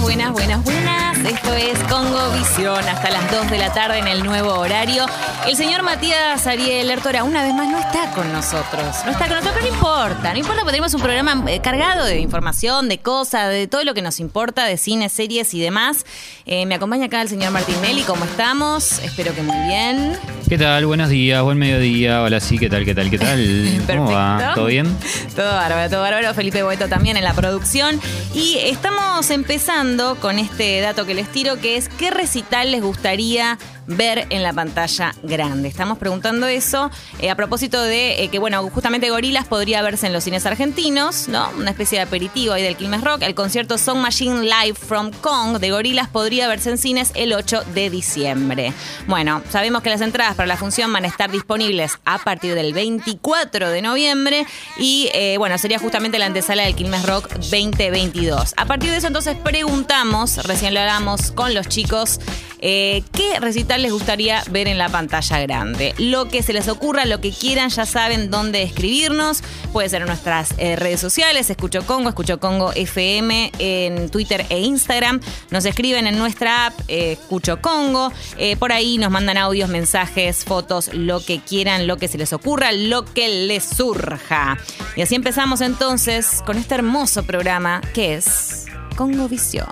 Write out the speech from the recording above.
Buenas, buenas, buenas, buenas. Esto es Congo Visión hasta las 2 de la tarde en el nuevo horario. El señor Matías Ariel Ertora una vez más no está con nosotros. No está con nosotros, no importa. No importa porque tenemos un programa eh, cargado de información, de cosas, de todo lo que nos importa, de cine, series y demás. Eh, me acompaña acá el señor Martín Nelly. ¿Cómo estamos? Espero que muy bien. ¿Qué tal? Buenos días, buen mediodía. Hola, sí, ¿qué tal? ¿Qué tal? ¿Qué tal? ¿Cómo va? ¿Todo bien? Todo bárbaro, todo bárbaro. Felipe Boeto también en la producción. Y estamos empezando con este dato que les tiro, que es ¿qué recital les gustaría ver en la pantalla grande? Estamos preguntando eso eh, a propósito de eh, que, bueno, justamente Gorilas podría verse en los cines argentinos, ¿no? Una especie de aperitivo ahí del Quilmes Rock. El concierto Song Machine Live from Kong de Gorilas podría verse en cines el 8 de diciembre. Bueno, sabemos que las entradas para la función van a estar disponibles a partir del 24 de noviembre y, eh, bueno, sería justamente la antesala del Quilmes Rock 2022. A partir de eso, entonces, preguntamos, recién lo hablamos con los chicos, eh, ¿qué recital les gustaría ver en la pantalla grande? Lo que se les ocurra, lo que quieran, ya saben dónde escribirnos. Puede ser en nuestras eh, redes sociales, Escucho Congo, Escucho Congo FM, en Twitter e Instagram. Nos escriben en nuestra app, eh, Escucho Congo. Eh, por ahí nos mandan audios, mensajes, fotos, lo que quieran, lo que se les ocurra, lo que les surja. Y así empezamos entonces con este hermoso programa que es Congo Visión.